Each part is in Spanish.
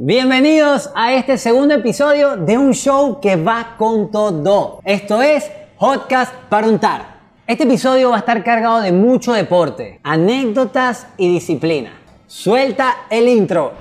Bienvenidos a este segundo episodio de un show que va con todo. Esto es Podcast para untar. Este episodio va a estar cargado de mucho deporte, anécdotas y disciplina. Suelta el intro.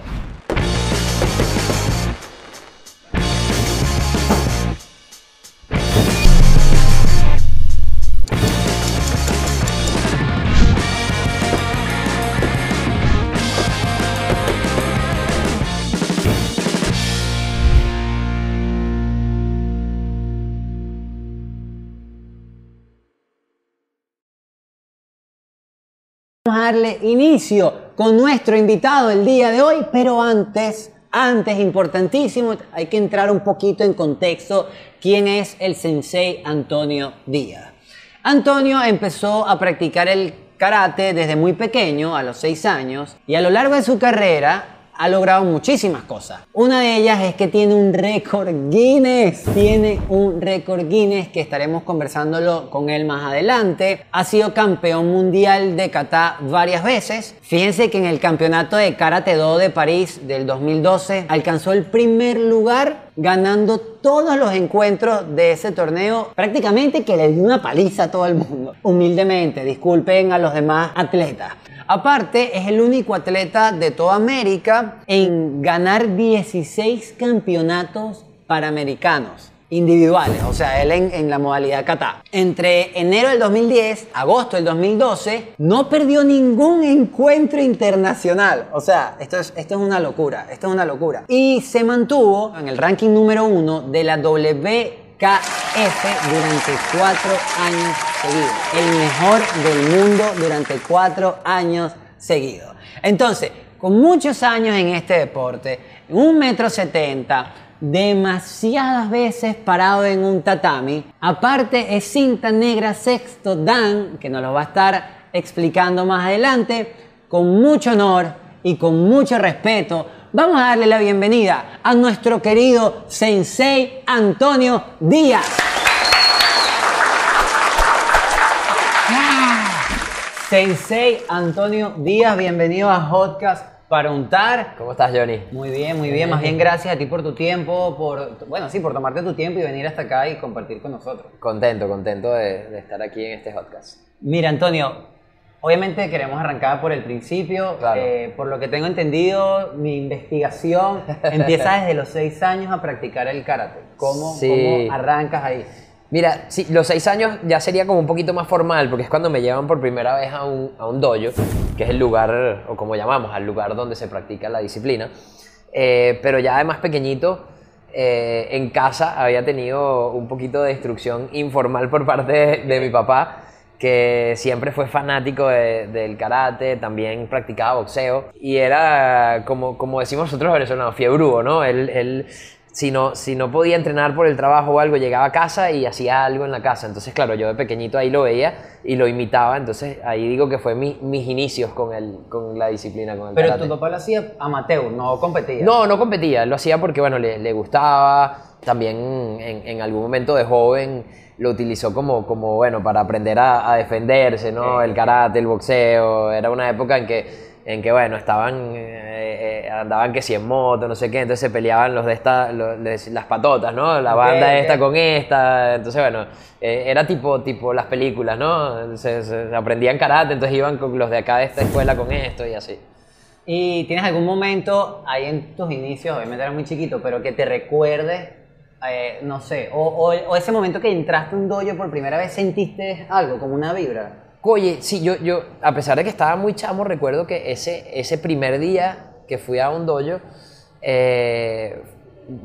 Darle inicio con nuestro invitado el día de hoy, pero antes, antes, importantísimo, hay que entrar un poquito en contexto quién es el sensei Antonio Díaz. Antonio empezó a practicar el karate desde muy pequeño, a los 6 años, y a lo largo de su carrera ha logrado muchísimas cosas. Una de ellas es que tiene un récord Guinness. Tiene un récord Guinness que estaremos conversándolo con él más adelante. Ha sido campeón mundial de kata varias veces. Fíjense que en el campeonato de Karate Do de París del 2012 alcanzó el primer lugar ganando todos los encuentros de ese torneo, prácticamente que le dio una paliza a todo el mundo. Humildemente, disculpen a los demás atletas. Aparte, es el único atleta de toda América en ganar 16 campeonatos panamericanos individuales, o sea, él en, la modalidad kata. Entre enero del 2010, agosto del 2012, no perdió ningún encuentro internacional. O sea, esto es, esto es una locura, esto es una locura. Y se mantuvo en el ranking número uno de la W KF durante cuatro años seguidos. El mejor del mundo durante cuatro años seguidos. Entonces, con muchos años en este deporte, un metro setenta, demasiadas veces parado en un tatami, aparte es cinta negra sexto dan, que nos lo va a estar explicando más adelante, con mucho honor y con mucho respeto vamos a darle la bienvenida a nuestro querido Sensei Antonio Díaz. Sensei Antonio Díaz, bienvenido a Podcast para untar. ¿Cómo estás, Johnny? Muy bien, muy bien. Más bien gracias a ti por tu tiempo, por, bueno, sí, por tomarte tu tiempo y venir hasta acá y compartir con nosotros. Contento, contento de, de estar aquí en este podcast. Mira, Antonio, Obviamente queremos arrancar por el principio. Eh, por lo que tengo entendido, mi investigación empieza desde los seis años a practicar el karate. ¿Cómo, ¿cómo arrancas ahí? Mira, sí, los seis años ya sería como un poquito más formal, porque es cuando me llevan por primera vez a un, a un dojo, que es el lugar, o como llamamos, al lugar donde se practica la disciplina. Eh, pero ya de más pequeñito, eh, en casa había tenido un poquito de instrucción informal por parte de mi papá que siempre fue fanático del karate, también practicaba boxeo y era, como, como decimos nosotros venezolanos, fiebrudo, ¿no? Él, él si, no, si no podía entrenar por el trabajo o algo, llegaba a casa y hacía algo en la casa. Entonces, claro, yo de pequeñito ahí lo veía y lo imitaba, entonces ahí digo que fue mi, mis inicios con, el, con la disciplina, con el Pero tu papá lo hacía amateur, no competía. No, no competía, lo hacía porque, bueno, le, le gustaba, también en, en algún momento de joven lo utilizó como, como bueno, para aprender a, defenderse, ¿no? El karate, el boxeo, era una época en que, en que bueno, estaban, eh, eh, andaban que si en moto, no sé qué, entonces se peleaban los de esta, las patotas, ¿no? La banda esta con esta, entonces bueno, eh, era tipo, tipo las películas, ¿no? Se, aprendían karate, entonces iban con los de acá de esta escuela con esto y así. ¿Y tienes algún momento ahí en tus inicios, obviamente eras muy chiquito, pero que te recuerdes eh, no sé, o, ese momento que entraste a un dojo por primera vez, ¿sentiste algo, como una vibra? Oye, sí, yo, yo, a pesar de que estaba muy chamo, recuerdo que ese, ese primer día que fui a un dojo, eh,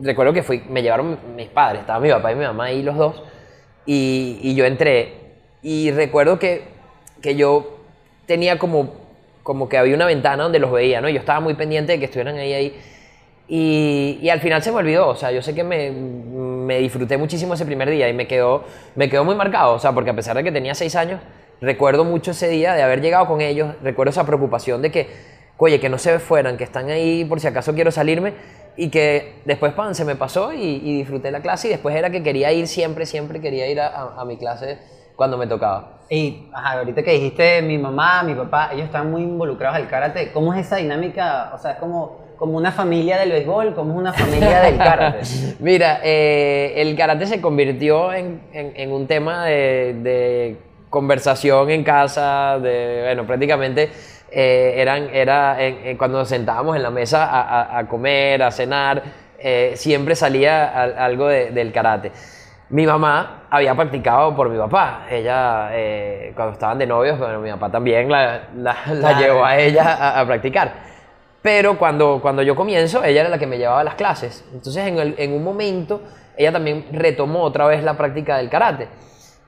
recuerdo que fui, me llevaron mis padres, estaba mi papá y mi mamá ahí los dos, y, y yo entré, y recuerdo que, que yo tenía como, como que había una ventana donde los veía, ¿no? Yo estaba muy pendiente de que estuvieran ahí, ahí, y, y, al final se me olvidó, o sea, yo sé que me, me, disfruté muchísimo ese primer día y me quedó, me quedó muy marcado, o sea, porque a pesar de que tenía seis años, recuerdo mucho ese día de haber llegado con ellos, recuerdo esa preocupación de que, oye, que no se fueran, que están ahí por si acaso quiero salirme y que después pan, se me pasó y, disfruté la clase y después era que quería ir siempre, siempre quería ir a, a mi clase cuando me tocaba. Y ahorita que dijiste mi mamá, mi papá, ellos están muy involucrados al karate, ¿cómo es esa dinámica? O sea, es como como una familia del béisbol, como una familia del karate. Mira, eh, el karate se convirtió en, en- en un tema de, de conversación en casa, de, bueno, prácticamente eh, eran, era en- cuando nos sentábamos en la mesa a, a- a comer, a cenar, eh, siempre salía al- algo de- del karate. Mi mamá había practicado por mi papá. Ella, eh, cuando estaban de novios, bueno, mi papá también la, la- la Claro. llevó a ella a, a practicar. Pero cuando, cuando yo comienzo, ella era la que me llevaba a las clases. Entonces, en, el- en un momento, ella también retomó otra vez la práctica del karate.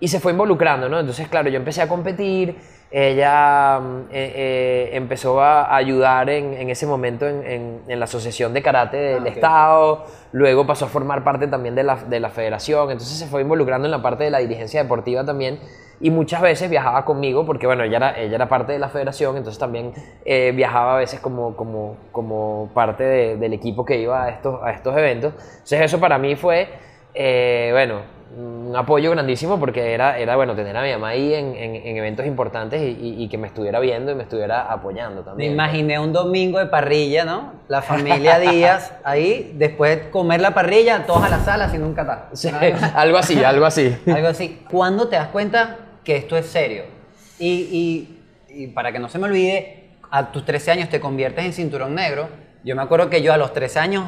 Y se fue involucrando, ¿no? Entonces, claro, yo empecé a competir, ella mm, eh, eh, empezó a ayudar en, en ese momento en, en- en la Asociación de Karate del Ah, ok. Estado, luego pasó a formar parte también de la, de la federación, entonces se fue involucrando en la parte de la dirigencia deportiva también y muchas veces viajaba conmigo porque bueno, ella era, ella era parte de la federación, entonces también eh, viajaba a veces como, como, como parte de- del equipo que iba a estos, a estos eventos. Entonces eso para mí fue, eh, bueno, un apoyo grandísimo porque era, era bueno, tener a mi mamá ahí en, en- en eventos importantes y, y- y que me estuviera viendo y me estuviera apoyando Me también. imaginé un domingo de parrilla, ¿no? La familia Díaz ahí, después de comer la parrilla, todos a la sala haciendo un catar. Sí, algo así, algo así. Algo así. ¿Cuándo te das cuenta que esto es serio? Y, y- y para que no se me olvide, a tus 13 años te conviertes en cinturón negro. Yo me acuerdo que yo a los 13 años,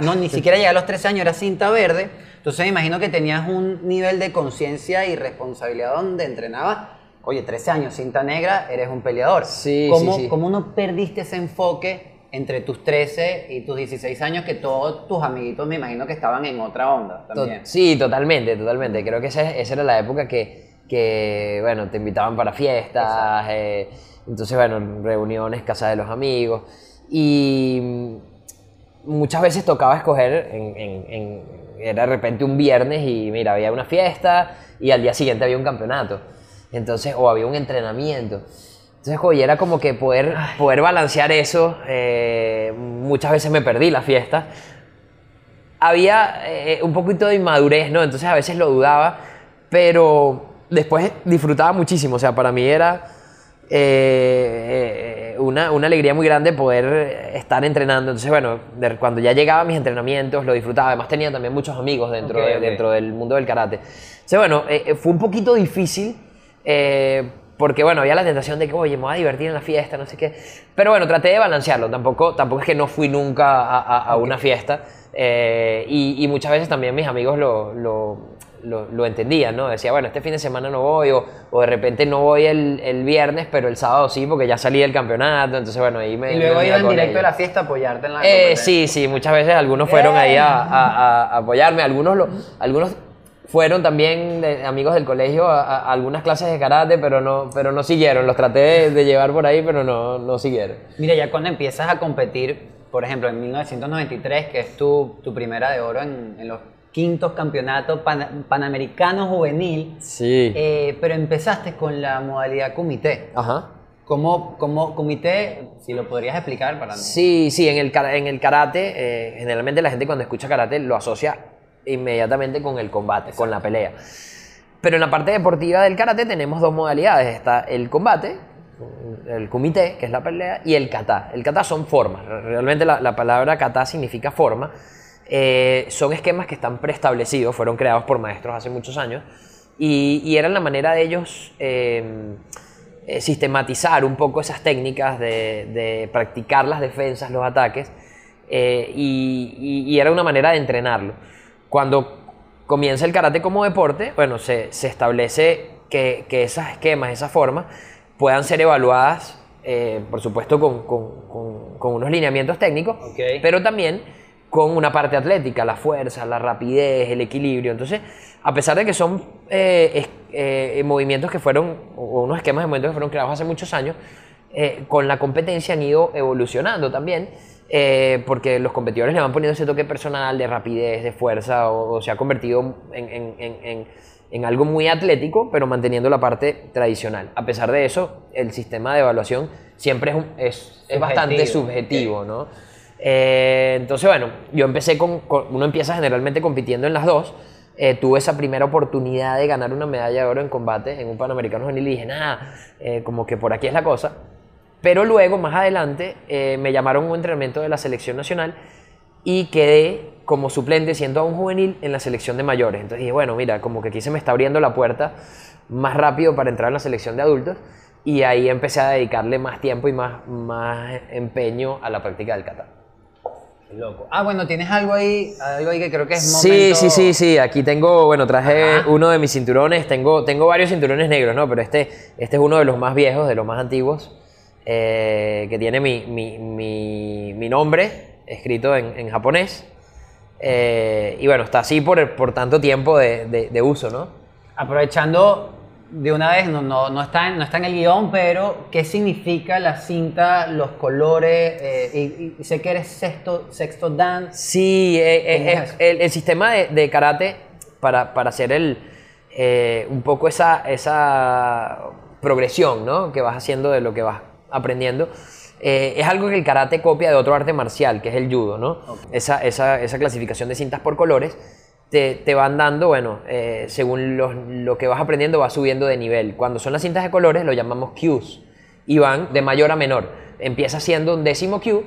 no, ni siquiera llegué a los 13 años, era cinta verde. Entonces me imagino que tenías un nivel de conciencia y responsabilidad donde entrenabas. Oye, 13 años, cinta negra, eres un peleador. Sí, ¿Cómo, sí, sí. ¿Cómo no perdiste ese enfoque entre tus 13 y tus 16 años que todos tus amiguitos me imagino que estaban en otra onda To- también? Sí, totalmente, totalmente. Creo que esa, esa era la época que, que, bueno, te invitaban para fiestas, eh, entonces, bueno, reuniones, casa de los amigos. Y muchas veces tocaba escoger, en, en- en- era de repente un viernes y mira, había una fiesta y al día siguiente había un campeonato. Entonces, o había un entrenamiento. Entonces, oye, era como que poder, poder balancear eso. eh, muchas veces me perdí la fiesta había eh, un poquito de inmadurez, ¿no? Entonces a veces lo dudaba, pero después disfrutaba muchísimo. O sea, para mí era eh, una, una alegría muy grande poder estar entrenando. Entonces, bueno, de- cuando ya llegaba a mis entrenamientos, lo disfrutaba. Además, tenía también muchos amigos dentro, de- dentro del mundo del karate. Entonces, bueno, eh, eh, fue un poquito difícil. eh, porque bueno, había la tentación de que, oye, me voy a divertir en la fiesta, no sé qué. Pero bueno, traté de balancearlo. Tampoco, tampoco es que no fui nunca a, a- a una fiesta. eh, y, y muchas veces también mis amigos lo, lo, lo- lo entendían, ¿no? Decía, bueno, este fin de semana no voy, o, o de repente no voy el, el viernes, pero el sábado sí, porque ya salí del campeonato. Entonces, bueno, ahí me. Y luego me iba unía en con directo a ellos. la fiesta a apoyarte en la Eh, sí, sí, muchas veces algunos fueron ahí a, a- a apoyarme, algunos, lo- algunos fueron también de- amigos del colegio a, a- a algunas clases de karate, pero no, pero no siguieron, los traté de, de llevar por ahí, pero no, no siguieron. Mira, ya cuando empiezas a competir, por ejemplo, en 1993, que es tu, tu primera de oro en, en los quintos campeonatos pan- panamericanos juvenil, Sí. eh, pero empezaste con la modalidad comité. Ajá. ¿Cómo, cómo comité, si lo podrías explicar para mí? Sí, sí, en el, en el karate, eh, generalmente la gente cuando escucha karate lo asocia inmediatamente con el combate, con la pelea. Pero en la parte deportiva del karate tenemos dos modalidades. Está el combate, el kumite, que es la pelea, y el kata. El kata son formas. Realmente la, la palabra kata significa forma. Eh, son esquemas que están preestablecidos, fueron creados por maestros hace muchos años, y, y eran la manera de ellos eh, eh, sistematizar un poco esas técnicas de, de practicar las defensas, los ataques, eh, y, y- y era una manera de entrenarlo. Cuando comienza el karate como deporte, bueno, se, se establece que, que esos esquemas, esas formas, puedan ser evaluadas, eh, por supuesto, con, con- con- con unos lineamientos técnicos, Ok. pero también con una parte atlética, la fuerza, la rapidez, el equilibrio. Entonces, a pesar de que son eh, es- eh, movimientos que fueron, o unos esquemas de movimientos que fueron creados hace muchos años, eh, con la competencia han ido evolucionando también, eh, porque los competidores le van poniendo ese toque personal de rapidez, de fuerza, o, o se ha convertido en, en- en- en- algo muy atlético, pero manteniendo la parte tradicional. A pesar de eso, el sistema de evaluación siempre es, un- es, es bastante subjetivo, ¿no? Eh, entonces, bueno, yo empecé con, con- uno empieza generalmente compitiendo en las dos. Eh, tuve esa primera oportunidad de ganar una medalla de oro en combate en un Panamericano juvenil y dije, nada, eh, como que por aquí es la cosa. Pero luego, más adelante, eh, me llamaron a un entrenamiento de la selección nacional y quedé como suplente siendo aún juvenil en la selección de mayores. Entonces dije, bueno, mira, como que aquí se me está abriendo la puerta más rápido para entrar en la selección de adultos y ahí empecé a dedicarle más tiempo y más, más empeño a la práctica del kata. Loco. Ah, bueno, tienes algo ahí, algo ahí que creo que es Sí, momento... sí, sí, sí. Aquí tengo, bueno, traje Ajá. uno de mis cinturones. Tengo, tengo varios cinturones negros, ¿no? Pero este, este es uno de los más viejos, de los más antiguos, eh, que tiene mi, mi, mi, mi nombre escrito en, en japonés. Eh, y bueno, está así por, por tanto tiempo de, de- de uso, ¿no? Aprovechando de una vez, no, no, no, está, en, no está en el guion, pero ¿qué significa la cinta, los colores? Eh, y, y sé que eres sexto, sexto dan. Sí, eh, eh, ¿Cómo es eh, el, el sistema de, de karate, para, para hacer el, eh, un poco esa, esa progresión ¿no? que vas haciendo de lo que vas aprendiendo, es algo que el karate copia de otro arte marcial, que es el judo. ¿no? Esa, esa, esa clasificación de cintas por colores te, te van dando, bueno, eh, según los- lo que vas aprendiendo, vas subiendo de nivel. Cuando son las cintas de colores, lo llamamos cues y van de mayor a menor. Empieza siendo un décimo cue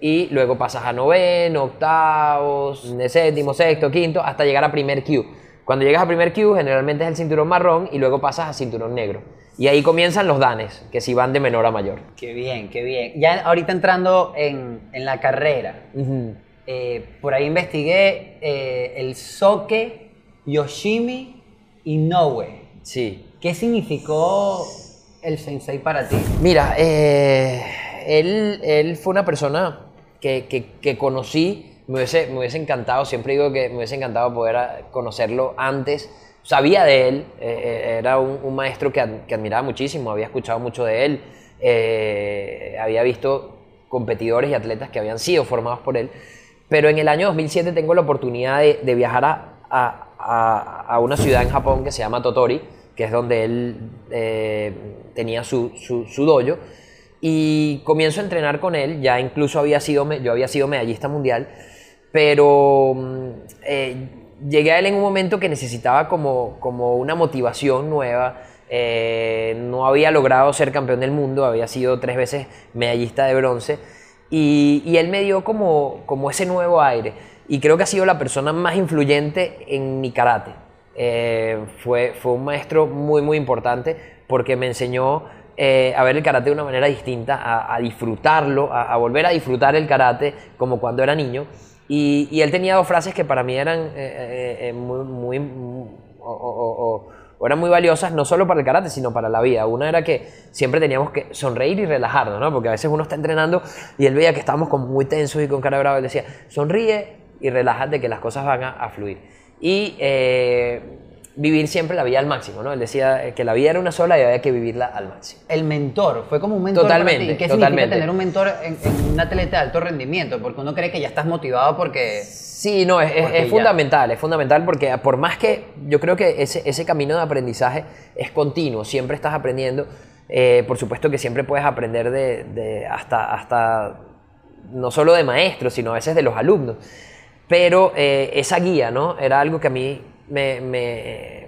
y luego pasas a noveno, octavos, séptimo, sexto, quinto, hasta llegar a primer Q. Cuando llegas a primer Q, generalmente es el cinturón marrón y luego pasas a cinturón negro. Y ahí comienzan los danes, que sí van de menor a mayor. Qué bien, qué bien. Ya ahorita entrando en, en la carrera, eh, por ahí investigué eh, el Soke Yoshimi Inoue. Sí. ¿Qué significó el sensei para ti? Mira, eh, él, él fue una persona que, que- que conocí, me hubiese, me hubiese encantado, siempre digo que me hubiese encantado poder conocerlo antes. Sabía de él, eh, eh, era un, un maestro que, ad- que admiraba muchísimo, había escuchado mucho de él, eh, había visto competidores y atletas que habían sido formados por él, pero en el año 2007 tengo la oportunidad de, de viajar a, a- a- a una ciudad en Japón que se llama Totori, que es donde él eh, tenía su, su, su dojo, y comienzo a entrenar con él, ya incluso había sido, yo había sido medallista mundial, pero mm, eh, llegué a él en un momento que necesitaba como, como una motivación nueva, eh, no había logrado ser campeón del mundo, había sido tres veces medallista de bronce, y, y él me dio como, como ese nuevo aire, y creo que ha sido la persona más influyente en mi karate. Eh, fue, fue un maestro muy, muy importante porque me enseñó eh, a ver el karate de una manera distinta, a, disfrutarlo, a, volver a disfrutar el karate como cuando era niño. Y, él tenía dos frases que para mí eran eh, muy, muy, eran muy valiosas, no solo para el karate, sino para la vida. Una era que siempre teníamos que sonreír y relajarnos, ¿no? Porque a veces uno está entrenando y él veía que estábamos como muy tensos y con cara brava. Él decía, sonríe y relájate que las cosas van a, a fluir. Y eh, vivir siempre la vida al máximo, ¿no? Él decía que la vida era una sola y había que vivirla al máximo. El mentor, fue como un mentor Totalmente, para ti. ¿Qué totalmente. significa tener un mentor en, en un atleta de alto rendimiento? Porque uno cree que ya estás motivado porque... Sí, no, es, fundamental, es fundamental porque por más que yo creo que ese, ese camino de aprendizaje es continuo, siempre estás aprendiendo, eh, por supuesto que siempre puedes aprender de, de hasta, hasta, no solo de maestros, sino a veces de los alumnos, pero eh, esa guía, ¿no? Era algo que a mí me,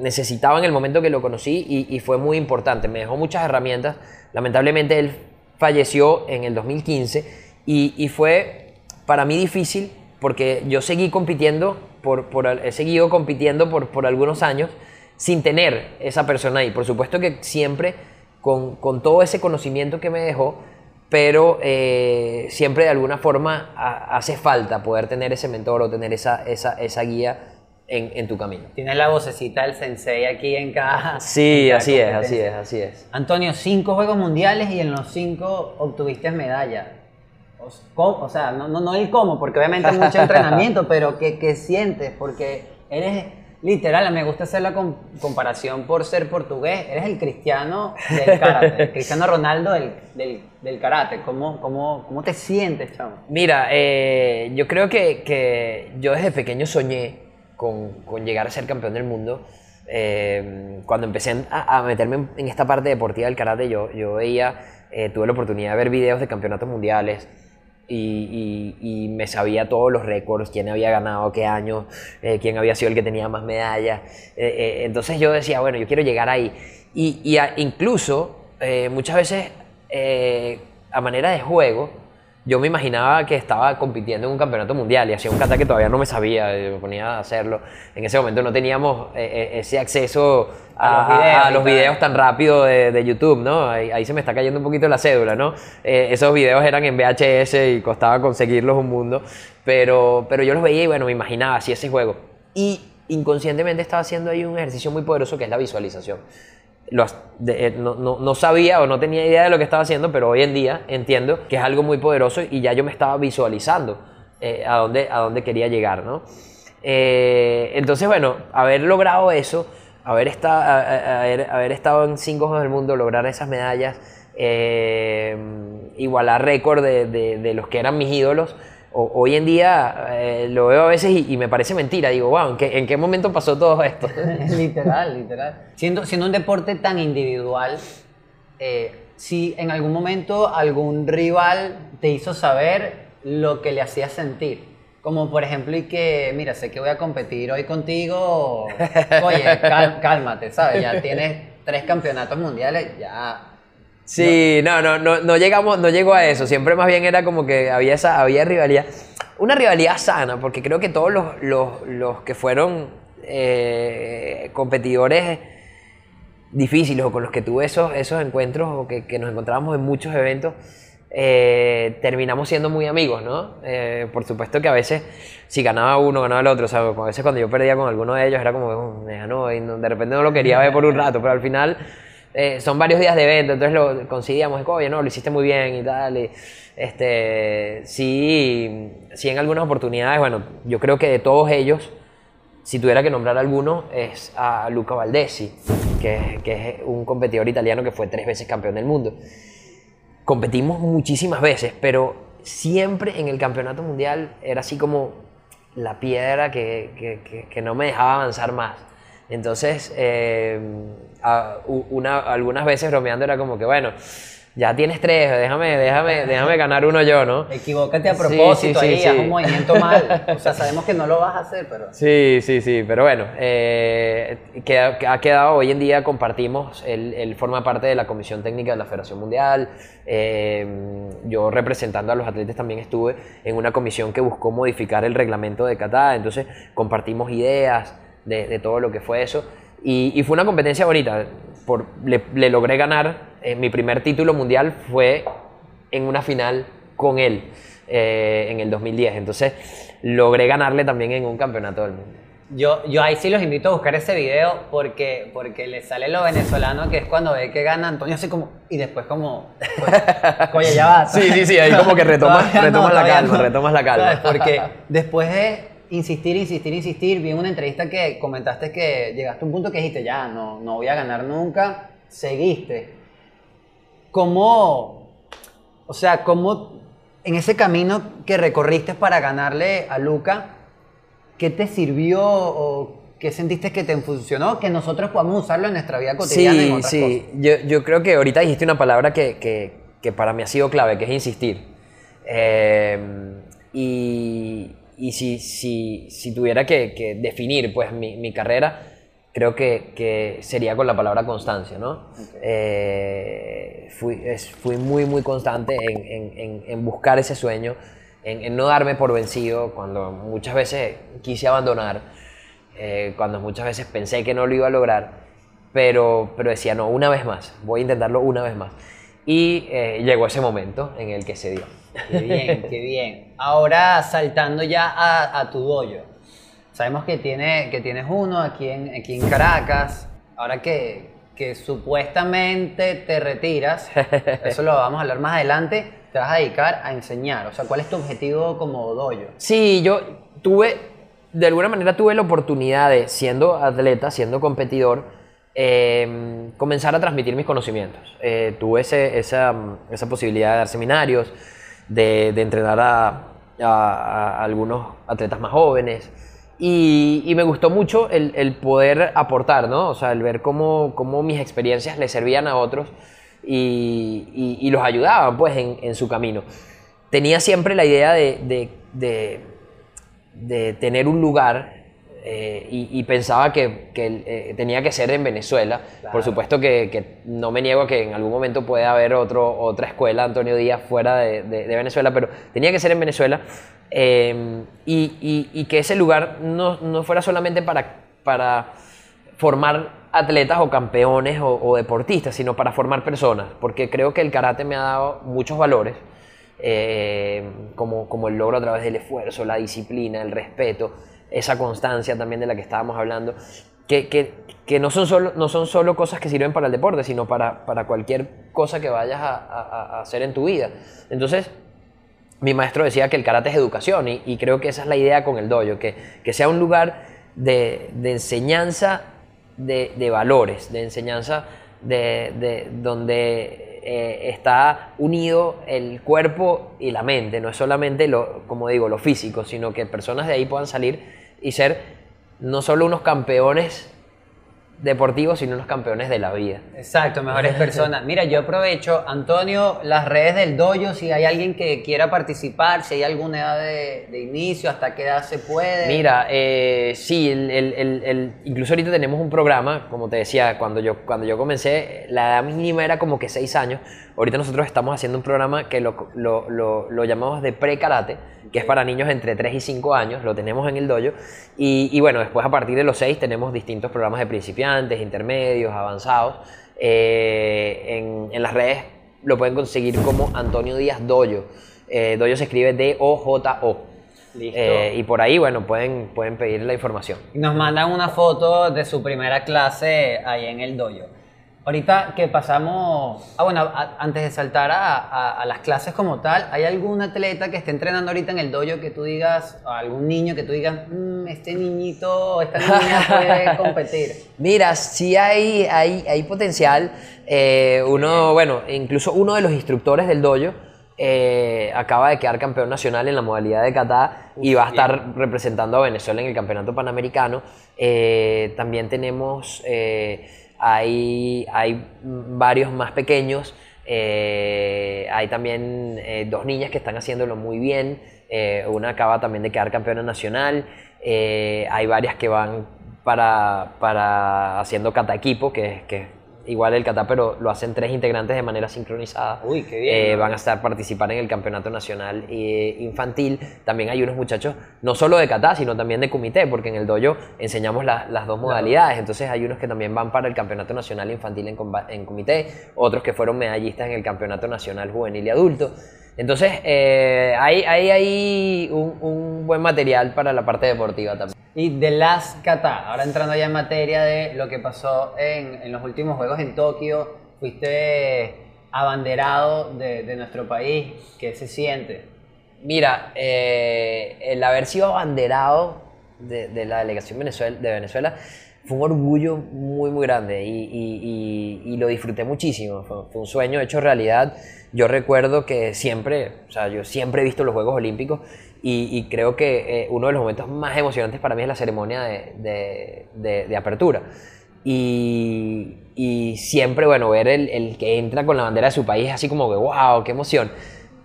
necesitaba en el momento que lo conocí y, fue muy importante, me dejó muchas herramientas, lamentablemente él falleció en el 2015 y, fue para mí difícil porque yo seguí compitiendo, por, por, he seguido compitiendo por, algunos años sin tener esa persona ahí. Por supuesto que siempre con, con todo ese conocimiento que me dejó, pero eh, siempre de alguna forma ha- hace falta poder tener ese mentor o tener esa, esa, esa guía en, en tu camino. Tienes la vocecita del sensei aquí en cada... Sí, en cada así es, así es, así es. Antonio, cinco Juegos Mundiales y en los cinco obtuviste medalla. ¿cómo? O sea, no, no, no el cómo, porque obviamente hay mucho entrenamiento, pero ¿qué, qué sientes? Porque eres, literal, me gusta hacer la com- comparación por ser portugués, eres el cristiano del karate, el cristiano Ronaldo del, del, del karate. ¿Cómo, cómo, ¿Cómo te sientes, chamo? Mira, eh, yo creo que, que yo desde pequeño soñé con, llegar a ser campeón del mundo. Eh, cuando empecé a, meterme en, esta parte deportiva del karate, yo, yo veía, eh, tuve la oportunidad de ver videos de campeonatos mundiales y, me sabía todos los récords, quién había ganado, qué año, eh, quién había sido el que tenía más medallas. Eh, entonces yo decía, bueno, yo quiero llegar ahí. Y, y a- incluso muchas veces a manera de juego, yo me imaginaba que estaba compitiendo en un campeonato mundial y hacía un kata que todavía no me sabía, y me ponía a hacerlo. En ese momento no teníamos eh, eh, ese acceso a, A los videos a y los tal. videos tan rápido de, de YouTube, ¿no? Ahí, ahí se me está cayendo un poquito la cédula, ¿no? Eh, esos videos eran en VHS y costaba conseguirlos un mundo, pero, pero yo los veía y bueno, me imaginaba así ese juego. Y inconscientemente estaba haciendo ahí un ejercicio muy poderoso que es la visualización lo eh, no, no- no sabía o no tenía idea de lo que estaba haciendo, pero hoy en día entiendo que es algo muy poderoso y ya yo me estaba visualizando eh, a, dónde, a dónde quería llegar, ¿no? Eh, entonces, bueno, haber logrado eso, haber, haber, haber estado en cinco Juegos del Mundo, lograr esas medallas, igualar récord de- de los que eran mis ídolos, hoy en día eh, lo veo a veces y, y me parece mentira. Digo, wow, ¿en qué, en qué momento pasó todo esto? literal, literal. Siendo, siendo un deporte tan individual, eh, si en algún momento algún rival te hizo saber lo que le hacía sentir. Como por ejemplo, y que, mira, sé que voy a competir hoy contigo. Oye, cálmate, ¿sabes? Ya tienes tres campeonatos mundiales, ya. Sí, no, no, no, no llegamos, no llegó a eso. Siempre más bien era como que había esa, había rivalidad. Una rivalidad sana, porque creo que todos los, los, los que fueron eh, competidores difíciles o con los que tuve esos, esos encuentros o que, que nos encontrábamos en muchos eventos, eh, terminamos siendo muy amigos, ¿no? Eh, por supuesto que a veces, si ganaba uno, ganaba el otro, o sea, a veces cuando yo perdía con alguno de ellos era como, "Oh, me ganó", y no- de repente no lo quería ver por un rato, pero al final eh, son varios días de evento, entonces lo coincidíamos, oye, no, lo hiciste muy bien y tal, y este, sí, sí en algunas oportunidades, bueno, yo creo que de todos ellos, si tuviera que nombrar alguno, es a Luca Valdesi, que, que es un competidor italiano que fue tres veces campeón del mundo. Competimos muchísimas veces, pero siempre en el campeonato mundial era así como la piedra que- que- que no me dejaba avanzar más. Entonces, eh, a- una, algunas veces bromeando era como que, bueno, ya tienes tres, déjame, déjame, déjame ganar uno yo, ¿no? Equivócate a propósito sí, sí, ahí, sí. haz un movimiento mal. O sea, sabemos que no lo vas a hacer, pero. Sí, sí, sí, pero bueno, eh, queda- ha quedado hoy en día, compartimos, él, él forma parte de la Comisión Técnica de la Federación Mundial, eh, yo representando a los atletas también estuve en una comisión que buscó modificar el reglamento de Qatar, entonces compartimos ideas de, de todo lo que fue eso, y, y fue una competencia bonita, por, le, le logré ganar, eh, mi primer título mundial fue en una final con él eh, en el 2010. Entonces logré ganarle también en un campeonato del mundo. Yo, yo ahí sí los invito a buscar ese video porque, porque le sale lo venezolano que es cuando ve que gana Antonio así como y después como oye ya va Sí, sí, sí, ahí como que retomas- retomas la calma, retomas la calma. Porque después de insistir insistir insistir vi en una entrevista que comentaste que llegaste a un punto que dijiste ya no no voy a ganar nunca seguiste cómo o sea cómo en ese camino que recorriste para ganarle a Luca ¿Qué te sirvió o qué sentiste que te funcionó? Que nosotros podamos usarlo en nuestra vida cotidiana. en Sí, otras sí, yo, yo creo que ahorita dijiste una palabra que, que- que para mí ha sido clave, que es insistir. Eh, y y si, si, si tuviera que, que definir pues, mi, mi carrera, creo que, que sería con la palabra constancia, ¿no? Eh, fui, es- fui muy, muy constante en, en- en- en buscar ese sueño, en, en no darme por vencido cuando muchas veces quise abandonar, eh, cuando muchas veces pensé que no lo iba a lograr, pero, pero decía, no, una vez más, voy a intentarlo una vez más. Y eh, llegó ese momento en el que se dio. Qué bien, qué bien. Ahora saltando ya a, a tu dojo. Sabemos que, tiene, que tienes uno aquí en, aquí en Caracas. Ahora que, que supuestamente te retiras, eso lo vamos a hablar más adelante, te vas a dedicar a enseñar. O sea, ¿cuál es tu objetivo como dojo? Sí, yo tuve, de alguna manera tuve la oportunidad de, siendo atleta, siendo competidor, eh, comenzar a transmitir mis conocimientos. Eh, tuve ese- esa, esa posibilidad de dar seminarios, de, entrenar a, a- algunos atletas más jóvenes. Y, me gustó mucho el, poder aportar, ¿no? O sea, el ver cómo, cómo mis experiencias le servían a otros y, y- los ayudaban, pues, en, en su camino. Tenía siempre la idea de, de- de- de tener un lugar eh, y, pensaba que, que eh, tenía que ser en Venezuela. Por supuesto que, que, no me niego a que en algún momento puede haber otro, otra escuela Antonio Díaz fuera de, de, Venezuela, pero tenía que ser en Venezuela eh, y, y, que ese lugar no, no, fuera solamente para, para formar atletas o campeones o, o, deportistas, sino para formar personas, porque creo que el karate me ha dado muchos valores. como, como el logro a través del esfuerzo, la disciplina, el respeto, esa constancia también de la que estábamos hablando, que, que, que no, son solo, no son solo cosas que sirven para el deporte, sino para, para cualquier cosa que vayas a, a, hacer en tu vida. Entonces, mi maestro decía que el karate es educación y, y creo que esa es la idea con el dojo, que, que sea un lugar de, de enseñanza de, de, valores, de enseñanza de, de donde eh, está unido el cuerpo y la mente, no es solamente lo, como digo, lo físico, sino que personas de ahí puedan salir y ser no solo unos campeones deportivos, sino unos campeones de la vida. Exacto, mejores personas. Mira, yo aprovecho, Antonio, las redes del dojo, si hay alguien que quiera participar, si hay alguna edad de, inicio, hasta qué edad se puede. Mira, eh, sí, el, el, incluso ahorita tenemos un programa, como te decía, cuando yo, cuando yo comencé, la edad mínima era como que seis años. Ahorita nosotros estamos haciendo un programa que lo, lo, lo, lo llamamos de pre-karate que es para niños entre 3 y 5 años, lo tenemos en el dojo. Y, bueno, después a partir de los 6 tenemos distintos programas de principiantes, intermedios, avanzados. Eh, en, las redes lo pueden conseguir como Antonio Díaz Doyo. Eh, dojo se escribe D-O-J-O. Eh, y por ahí, bueno, pueden, pueden pedir la información. Nos mandan una foto de su primera clase ahí en el dojo. Ahorita que pasamos, ah, bueno, antes de saltar a, las clases como tal, ¿hay algún atleta que esté entrenando ahorita en el dojo que tú digas, o algún niño que tú digas, mm, este niñito, esta niña puede competir? Mira, sí hay, hay, hay potencial. Eh, uno, bueno, incluso uno de los instructores del dojo eh, acaba de quedar campeón nacional en la modalidad de kata y va a estar representando a Venezuela en el campeonato panamericano. Eh, también tenemos hay, hay varios más pequeños, eh, hay también eh, dos niñas que están haciéndolo muy bien, eh, una acaba también de quedar campeona nacional, hay varias que van para, para haciendo kata equipo, que, que igual el kata, pero lo hacen tres integrantes de manera sincronizada. Uy, qué bien. Eh, van a estar participar en el campeonato nacional eh, infantil. También hay unos muchachos, no solo de kata, sino también de comité, porque en el dojo enseñamos las dos modalidades. Entonces hay unos que también van para el campeonato nacional infantil en, en comité, otros que fueron medallistas en el campeonato nacional juvenil y adulto. Entonces, eh, hay, hay, un, buen material para la parte deportiva también. Y de las kata, ahora entrando ya en materia de lo que pasó en, los últimos Juegos en Tokio, fuiste abanderado de, nuestro país, ¿qué se siente? Mira, eh, el haber sido abanderado de, la delegación Venezuela, de Venezuela fue un orgullo muy, muy grande y, lo disfruté muchísimo. Fue, fue, un sueño hecho realidad. Yo recuerdo que siempre, o sea, yo siempre he visto los Juegos Olímpicos y, creo que eh, uno de los momentos más emocionantes para mí es la ceremonia de, de, apertura. Y, y, siempre, bueno, ver el, el, que entra con la bandera de su país, así como que, wow, qué emoción.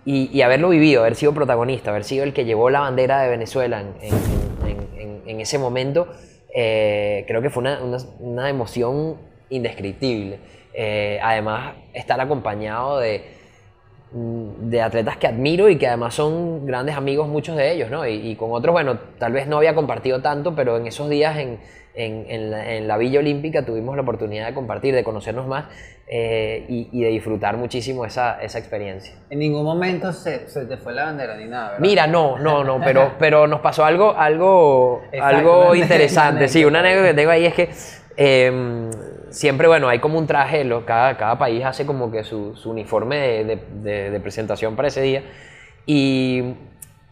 Y, y, haberlo vivido, haber sido protagonista, haber sido el que llevó la bandera de Venezuela en, en, en, en ese momento, eh, creo que fue una, una, una emoción indescriptible. Eh, además, estar acompañado de, de atletas que admiro y que además son grandes amigos muchos de ellos, ¿no? Y, con otros, bueno, tal vez no había compartido tanto, pero en esos días en, en, la, Villa Olímpica tuvimos la oportunidad de compartir, de conocernos más eh, y, de disfrutar muchísimo esa, esa, experiencia. En ningún momento se, se, te fue la bandera ni nada, ¿verdad? Mira, no, no, no, pero, pero nos pasó algo, algo, algo interesante. sí, una anécdota que tengo ahí es que... Em, siempre, bueno, hay como un traje, lo, cada, cada país hace como que su, su uniforme de, de, de, presentación para ese día. Y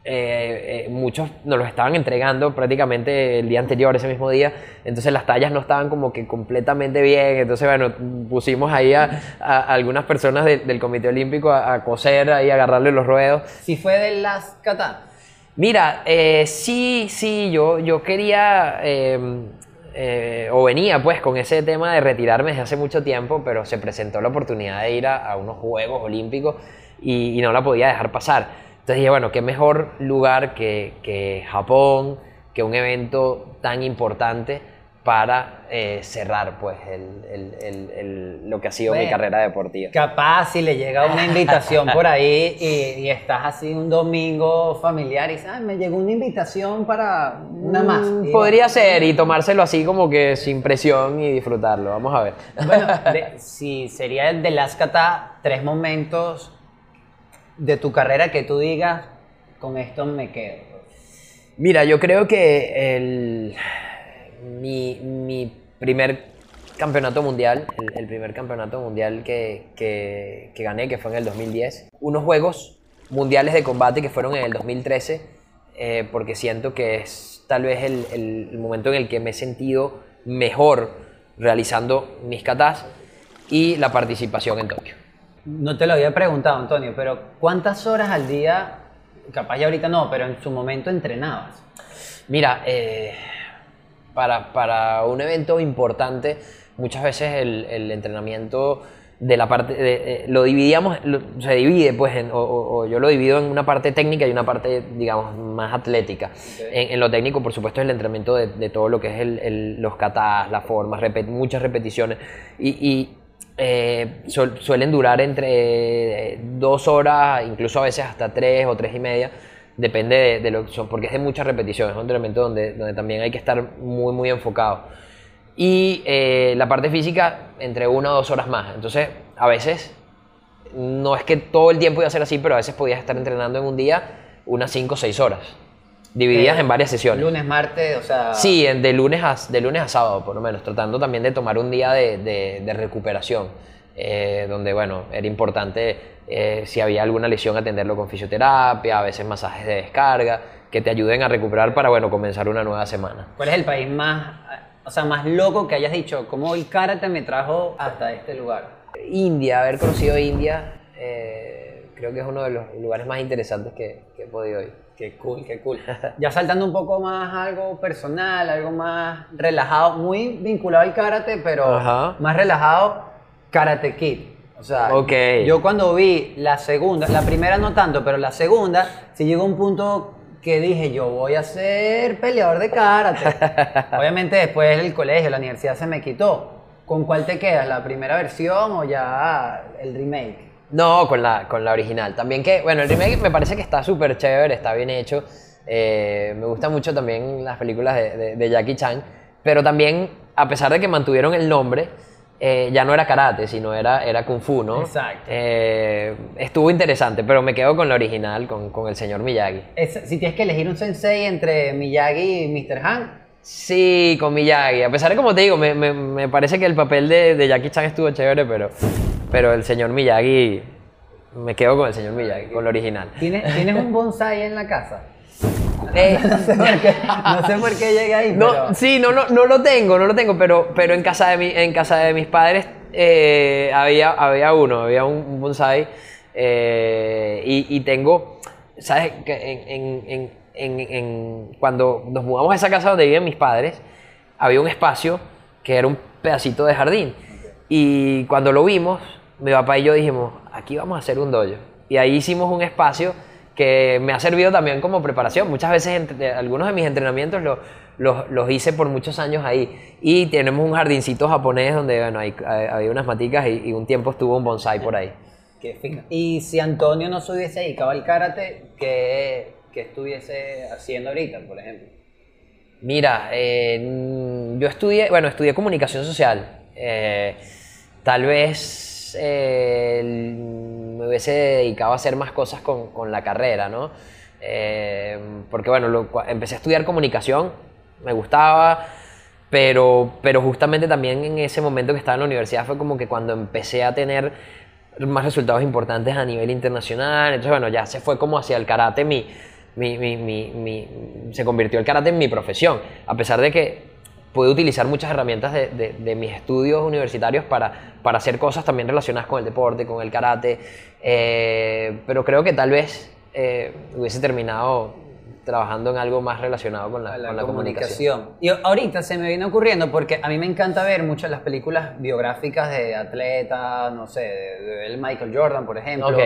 eh, eh, muchos nos lo estaban entregando prácticamente el día anterior, ese mismo día. Entonces las tallas no estaban como que completamente bien. Entonces, bueno, pusimos ahí a, algunas personas del Comité Olímpico a, coser ahí, a agarrarle los ruedos. ¿Si fue de las Catán? Mira, eh, sí, sí, yo, yo quería eh, o venía pues con ese tema de retirarme desde hace mucho tiempo, pero se presentó la oportunidad de ir a, unos Juegos Olímpicos y, no la podía dejar pasar. Entonces dije, bueno, qué mejor lugar que, que Japón, que un evento tan importante para eh, cerrar pues el- el- el- lo que ha sido mi carrera deportiva. Capaz si le llega una invitación por ahí y, y estás así un domingo familiar y dices, "Ay, me llegó una invitación para una más. Mm, Y Podría ser y tomárselo así como que sin presión y disfrutarlo. Vamos a ver. Bueno, de- si sería el de Las Cata, tres momentos de tu carrera que tú digas, con esto me quedo. Mira, yo creo que el, mi, mi primer campeonato mundial, el, el primer campeonato mundial que, que- que gané, que fue en el 2010, unos juegos mundiales de combate que fueron en el 2013, eh, porque siento que es tal vez el, el- el momento en el que me he sentido mejor realizando mis katas y la participación en Tokio. No te lo había preguntado, Antonio, pero ¿cuántas horas al día, capaz ya ahorita no, pero en su momento entrenabas? Mira, eh, para, para un evento importante, muchas veces el, el entrenamiento de la parte, de- eh, lo dividíamos, lo- se divide pues, en- o, o- o yo lo divido en una parte técnica y una parte, digamos, más atlética. En, en lo técnico, por supuesto, es el entrenamiento de, de todo lo que es el, el- los katas, las formas, repet- muchas repeticiones. Y, y, eh, suel- suelen durar entre eh, dos horas, incluso a veces hasta tres o tres y media, depende de, de lo que son, porque es de muchas repeticiones, es un entrenamiento donde, donde también hay que estar muy, muy enfocado. Y eh, la parte física, entre una o dos horas más. Entonces, a veces, no es que todo el tiempo iba a ser así, pero a veces podías estar entrenando en un día unas cinco o seis horas, divididas Eh, en varias sesiones. Lunes, martes, o sea... Sí, de lunes, a, de lunes a sábado, por lo menos, tratando también de tomar un día de, de- de recuperación, eh, donde, bueno, era importante, eh, si había alguna lesión, atenderlo con fisioterapia, a veces masajes de descarga, que te ayuden a recuperar para, bueno, comenzar una nueva semana. ¿Cuál es el país más, o sea, más loco que hayas dicho? ¿Cómo el karate me trajo hasta este lugar? India, haber conocido India, eh, creo que es uno de los lugares más interesantes que, que he podido ir. Qué cool, qué cool. Ya saltando un poco más algo personal, algo más relajado, muy vinculado al karate, pero Ajá. más relajado, Karate Kid. O sea, Ok. yo cuando vi la segunda, la primera no tanto, pero la segunda, sí llegó un punto que dije, yo voy a ser peleador de karate. Obviamente después el colegio, la universidad se me quitó. ¿Con cuál te quedas? ¿La primera versión o ya el remake? No, con la, con la original. También que, bueno, el remake me parece que está súper chévere, está bien hecho. Eh, me gustan mucho también las películas de, de- de Jackie Chan, pero también, a pesar de que mantuvieron el nombre, eh, ya no era karate, sino era, era kung fu, ¿no? Exacto. Eh, estuvo interesante, pero me quedo con la original, con, con el señor Miyagi. Es- si tienes que elegir un sensei entre Miyagi y Mr. Han, Sí, con Miyagi. A pesar de, como te digo, me, me- me parece que el papel de, de Jackie Chan estuvo chévere, pero, pero el señor Miyagi, me quedo con el señor Miyagi, con la original. ¿tienes, ¿tienes un bonsai en la casa? Eh, No sé por qué, no sé por qué llegué ahí, no, pero... sí, no, no, no lo tengo, no lo tengo, pero, pero en, casa de mi, en casa de mis padres eh, había, había uno, había un, un bonsai eh, y, y tengo, ¿sabes? Que en, en- en- en- en- cuando nos mudamos a esa casa donde viven mis padres, había un espacio que era un pedacito de jardín. Y cuando lo vimos, mi papá y yo dijimos, aquí vamos a hacer un dojo. Y ahí hicimos un espacio que me ha servido también como preparación. Muchas veces entre- algunos de mis entrenamientos lo- los, los hice por muchos años ahí. Y tenemos un jardincito japonés donde bueno, hay, hay- había unas maticas y, y un tiempo estuvo un bonsai por ahí. Y si Antonio no se hubiese dedicado al karate, ¿qué, qué estuviese haciendo ahorita, por ejemplo? Mira, eh, yo estudié, bueno, estudié comunicación social. Eh, tal vez eh, el- me hubiese dedicado a hacer más cosas con, con la carrera, ¿no? Eh, porque bueno, empecé a estudiar comunicación, me gustaba, pero, pero justamente también en ese momento que estaba en la universidad fue como que cuando empecé a tener más resultados importantes a nivel internacional, entonces bueno, ya se fue como hacia el karate mi, mi- mi- mi- se convirtió el karate en mi profesión, a pesar de que pude utilizar muchas herramientas de, de- de mis estudios universitarios para, para hacer cosas también relacionadas con el deporte, con el karate, eh, pero creo que tal vez eh, hubiese terminado trabajando en algo más relacionado con la, La, con la comunicación. Y ahorita se me viene ocurriendo porque a mí me encanta ver muchas las películas biográficas de atletas, no sé, de, de el Michael Jordan, por ejemplo. Ok.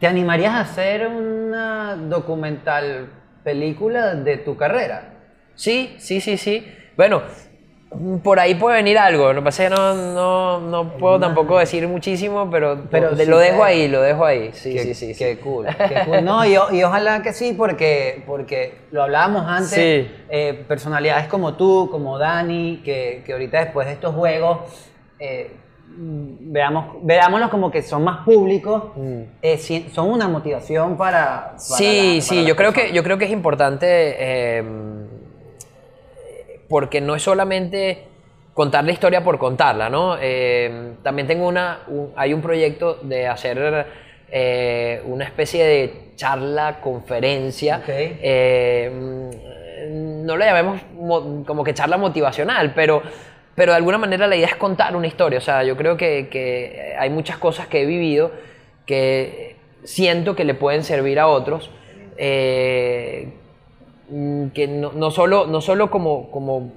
¿Te animarías a hacer una documental película de tu carrera. Sí, sí, sí, sí. Bueno, por ahí puede venir algo. Lo que pasa es que no, no, no puedo tampoco decir muchísimo, pero, Pero de- sí lo dejo ahí, lo dejo ahí. Sí, Qué- sí, sí. sí. Qué cool. qué cool. No, y, ojalá que sí, porque, porque lo hablábamos antes. Sí. eh, personalidades como tú, como Dani, que, que ahorita después de estos juegos, eh, mm, veamos, veámoslos como que son más públicos, eh, sí- son una motivación para. para Sí, la- sí, yo creo, que, yo creo que es importante eh, porque no es solamente contar la historia por contarla, ¿no? Eh, también tengo una, un- hay un proyecto de hacer eh, una especie de charla, conferencia, Ok. eh, no la llamemos mo- como que charla motivacional, pero, pero de alguna manera la idea es contar una historia. O sea, yo creo que, que hay muchas cosas que he vivido que siento que le pueden servir a otros. eh, que no, no solo, no solo como, como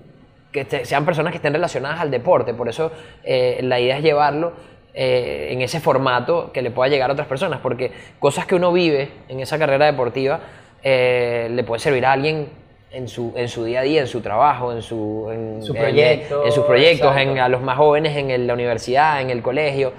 que sean personas que estén relacionadas al deporte, por eso eh, la idea es llevarlo eh, en ese formato que le pueda llegar a otras personas, porque cosas que uno vive en esa carrera deportiva eh, le puede servir a alguien en su, en su día a día, en su trabajo, en, su, en, Su proyecto, en sus proyectos, en, a los más jóvenes en el- la universidad, en el colegio,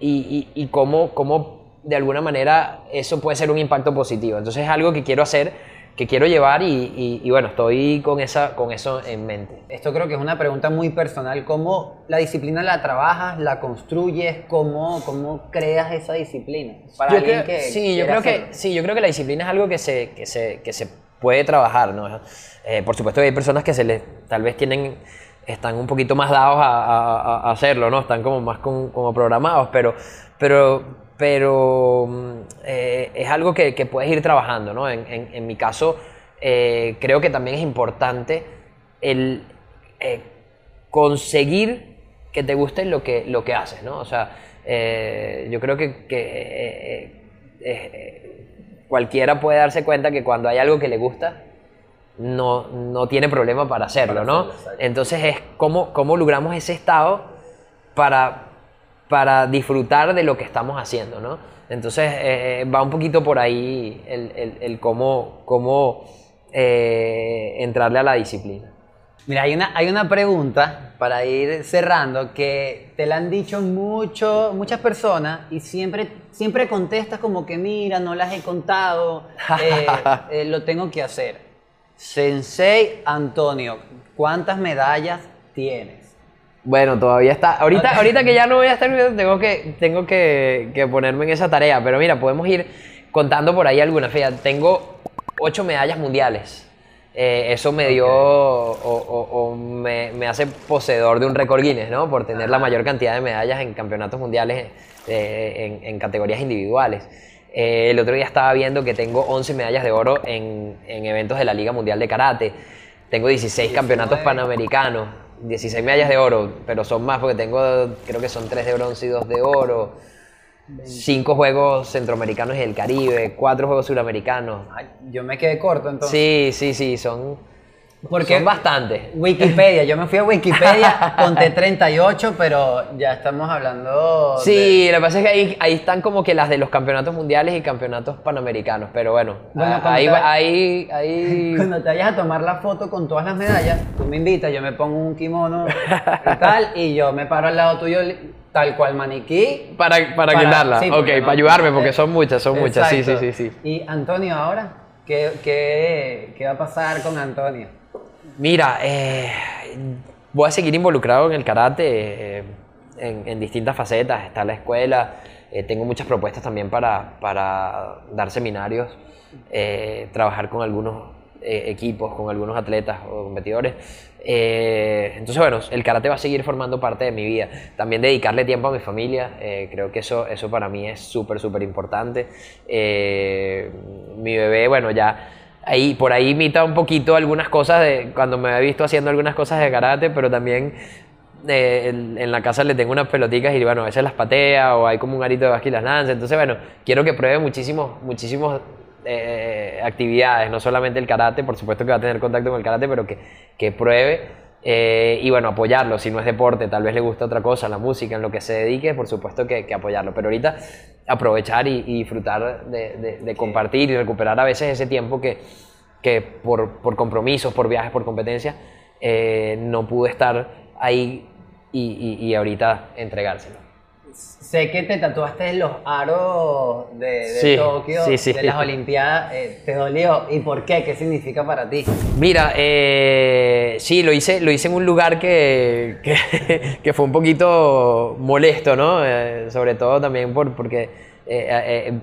y, y, y cómo, cómo de alguna manera eso puede ser un impacto positivo. Entonces es algo que quiero hacer, que quiero llevar y, y- y bueno, estoy con, esa, con eso en mente. Esto creo que es una pregunta muy personal. ¿Cómo la disciplina la trabajas, la construyes? ¿Cómo, cómo creas esa disciplina? Para Yo alguien creo- que sí, yo creo que, sí, yo creo que la disciplina es algo que se, que se, que se puede trabajar, ¿no? Eh, por supuesto hay personas que se les, tal vez tienen, están un poquito más dados a, a- a hacerlo, ¿no? Están como más con- como programados, pero, pero, pero mm, eh, es algo que, que puedes ir trabajando, ¿no? En, en- en mi caso, eh, creo que también es importante el eh, conseguir que te guste lo que, lo que haces, ¿no? O sea, yo creo que, que, cualquiera puede darse cuenta que cuando hay algo que le gusta, no, no tiene problema para hacerlo, Para ¿no? hacerlo, exacto. Entonces es cómo, cómo logramos ese estado para, para disfrutar de lo que estamos haciendo, ¿no? Entonces eh, va un poquito por ahí el, el- el cómo, cómo eh, entrarle a la disciplina. Mira, hay una, hay una pregunta para ir cerrando que te la han dicho mucho, muchas personas y siempre, siempre contestas como que mira, no las he contado, eh, eh, lo tengo que hacer. Sensei Antonio, ¿cuántas medallas tienes? Bueno, todavía está. Ahorita, ahorita que ya no voy a estar viendo, tengo que, tengo que, que ponerme en esa tarea. Pero mira, podemos ir contando por ahí algunas. Fíjate, tengo ocho medallas mundiales. Eh, eso me dio o, o- o me, me hace poseedor de un récord Guinness, ¿no? Por tener la mayor cantidad de medallas en campeonatos mundiales eh, en, en categorías individuales. Eh, el otro día estaba viendo que tengo 11 medallas de oro en, en eventos de la Liga Mundial de Karate. Tengo 16 campeonatos 19. panamericanos, 16 medallas de oro, pero son más porque tengo, creo que son 3 de bronce y 2 de oro. 5 juegos centroamericanos y del Caribe, 4 juegos suramericanos. Ay, yo me quedé corto entonces. Sí, sí, sí, son, Porque son bastantes. Wikipedia, yo me fui a Wikipedia, conté 38, pero ya estamos hablando Sí, lo que pasa es que ahí, ahí están como que las de los campeonatos mundiales y campeonatos panamericanos, pero bueno, Bueno, ah, ahí, te- ahí, ahí-. Cuando te vayas a tomar la foto con todas las medallas, tú me invitas, yo me pongo un kimono y tal, y yo me paro al lado tuyo tal cual maniquí. para, para, quitarla, sí, ok, no- para ayudarme, porque son muchas, son muchas, sí, sí, sí, sí. Y Antonio, ahora, ¿qué, qué, qué va a pasar con Antonio? Mira, eh, voy a seguir involucrado en el karate eh, en, distintas facetas. Está la escuela, eh, tengo muchas propuestas también para, para dar seminarios, trabajar con algunos equipos, con algunos atletas o competidores. Entonces, bueno, el karate va a seguir formando parte de mi vida. También dedicarle tiempo a mi familia, creo que eso, eso para mí es súper, súper importante. Mi bebé, bueno, ya ahí, por ahí imita un poquito algunas cosas de cuando me he visto haciendo algunas cosas de karate, pero también eh, en, la casa le tengo unas peloticas y bueno, a veces las patea o hay como un arito de básquet y las lanza. Entonces, bueno, quiero que pruebe muchísimos, muchísimos eh, actividades, no solamente el karate, por supuesto que va a tener contacto con el karate, pero que, que pruebe. eh, y bueno, apoyarlo, si no es deporte, tal vez le gusta otra cosa, la música, en lo que se dedique, por supuesto que, que apoyarlo. Pero ahorita aprovechar y, y disfrutar de, de- de compartir y recuperar a veces ese tiempo que, que por, por compromisos, por viajes, por competencias, eh, no pude estar ahí y, y- y ahorita entregárselo. Sé que te tatuaste los aros de, de Sí, Tokio, sí, sí. de las Olimpiadas. eh, ¿Te dolió? ¿Y por qué? ¿Qué significa para ti? Mira, eh, sí, lo hice, lo hice en un lugar que, que, que fue un poquito molesto, ¿no? Eh, sobre todo también por, porque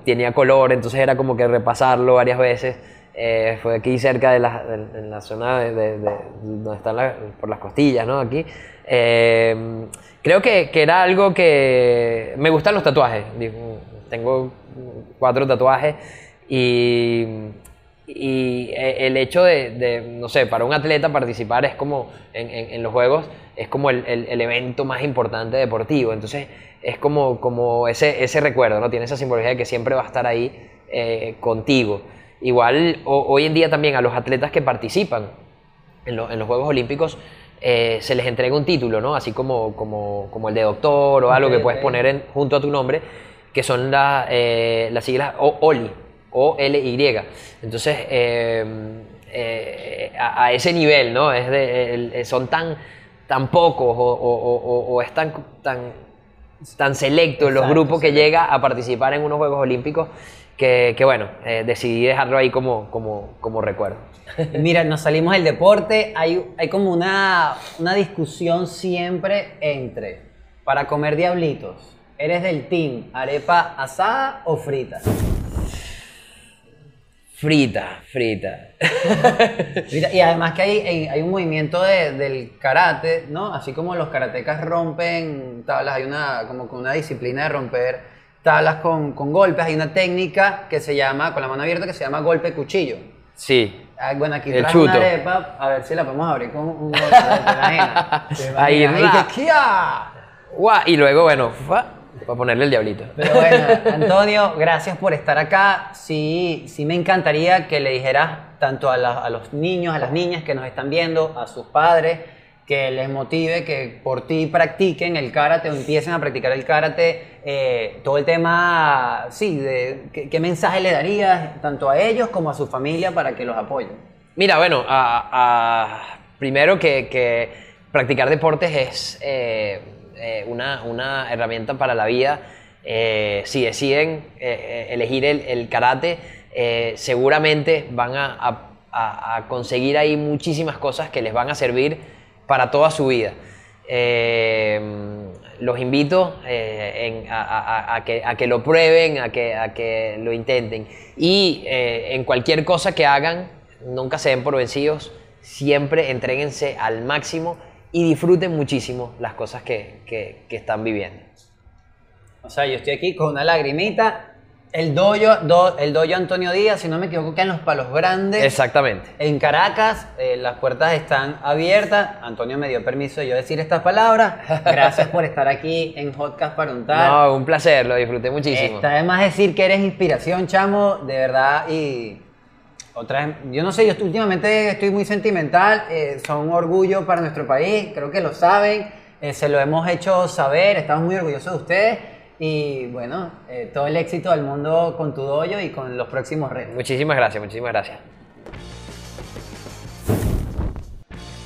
tenía color, entonces era como que repasarlo varias veces. Eh, fue aquí cerca de la, de- en la zona de, de- de- donde están la- por las costillas, ¿no? Aquí. Eh, creo que, que era algo que... Me gustan los tatuajes. Tengo cuatro tatuajes y, y e- el hecho de, no sé, para un atleta participar es como, en, en- en los Juegos, es como el, el- el evento más importante deportivo. Entonces, es como, como ese, ese recuerdo, ¿no? Tiene esa simbología de que siempre va a estar ahí eh, contigo. Igual, o- hoy en día también a los atletas que participan en, lo- en los Juegos Olímpicos, eh, se les entrega un título, ¿no? Así como, como, como el de doctor o algo Ok, que puedes ok. poner en- junto a tu nombre, que son la, eh, las siglas O- OLI, O-L-Y. Entonces, eh, eh, a, a ese nivel, ¿no? Es de, el- eh, son tan, tan pocos o, o- o- o- es tan, tan, tan selecto los Exacto, grupos que llega a participar en unos Juegos Olímpicos que, que bueno, eh, decidí dejarlo ahí como, como, como recuerdo. Mira, nos salimos del deporte. Hay, hay como una, una discusión siempre entre, para comer diablitos, ¿eres del team arepa asada o frita? Frita, frita. Frita. Y además que hay, hay, un movimiento de- del karate, ¿no? Así como los karatecas rompen tablas, hay una, como una disciplina de romper tablas con, con golpes, hay una técnica que se llama, con la mano abierta, que se llama golpe cuchillo. Sí. Ah, Bueno, aquí El traje una arepa, a ver si la podemos abrir con un golpe. ¿Te Ahí. Y que. Guau, Y luego, bueno, para ponerle el diablito. Pero bueno, Antonio, gracias por estar acá. Sí, sí me encantaría que le dijeras tanto a, la- a los niños, a las niñas que nos están viendo, a sus padres, que les motive que por ti practiquen el karate o empiecen a practicar el karate. eh, todo el tema, sí, de ¿qué, mensaje le darías tanto a ellos como a su familia para que los apoyen. Mira, bueno, primero que, practicar deportes es eh, eh, una, una herramienta para la vida. Si deciden elegir el, karate, seguramente van a- a- a conseguir ahí muchísimas cosas que les van a servir para toda su vida. Eh, los invito eh, a, que, lo prueben, a que, lo intenten. Y eh, en cualquier cosa que hagan, nunca se den por vencidos, siempre entréguense al máximo y disfruten muchísimo las cosas que- que están viviendo. O sea, yo estoy aquí con una lagrimita. El doyo, do- el doyo Antonio Díaz, si no me equivoco, queda en los palos grandes. Exactamente. En Caracas, eh, las puertas están abiertas. Antonio me dio permiso de yo decir estas palabras. Gracias por estar aquí en Hotcast para untar. No, un placer, lo disfruté muchísimo. Está de más decir que eres inspiración, chamo, de verdad. Y otra yo no sé, yo últimamente estoy muy sentimental. eh, son un orgullo para nuestro país, creo que lo saben. eh, se lo hemos hecho saber, estamos muy orgullosos de ustedes. Y bueno, eh, todo el éxito del mundo con tu doyo y con los próximos retos. Muchísimas gracias, muchísimas gracias.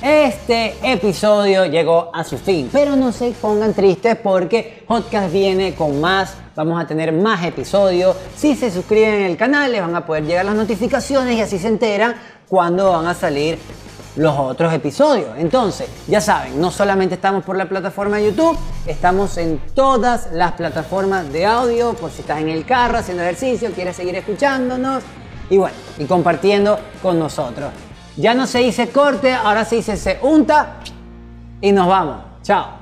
Este episodio llegó a su fin, pero no se pongan tristes porque Hotcast viene con más. Vamos a tener más episodios. Si se suscriben al canal, les van a poder llegar las notificaciones y así se enteran cuando van a salir los otros episodios. Entonces, ya saben, no solamente estamos por la plataforma de YouTube, estamos en todas las plataformas de audio, por si estás en el carro haciendo ejercicio, quieres seguir escuchándonos y bueno, y compartiendo con nosotros. Ya no se dice corte, ahora se dice se unta y nos vamos. Chao.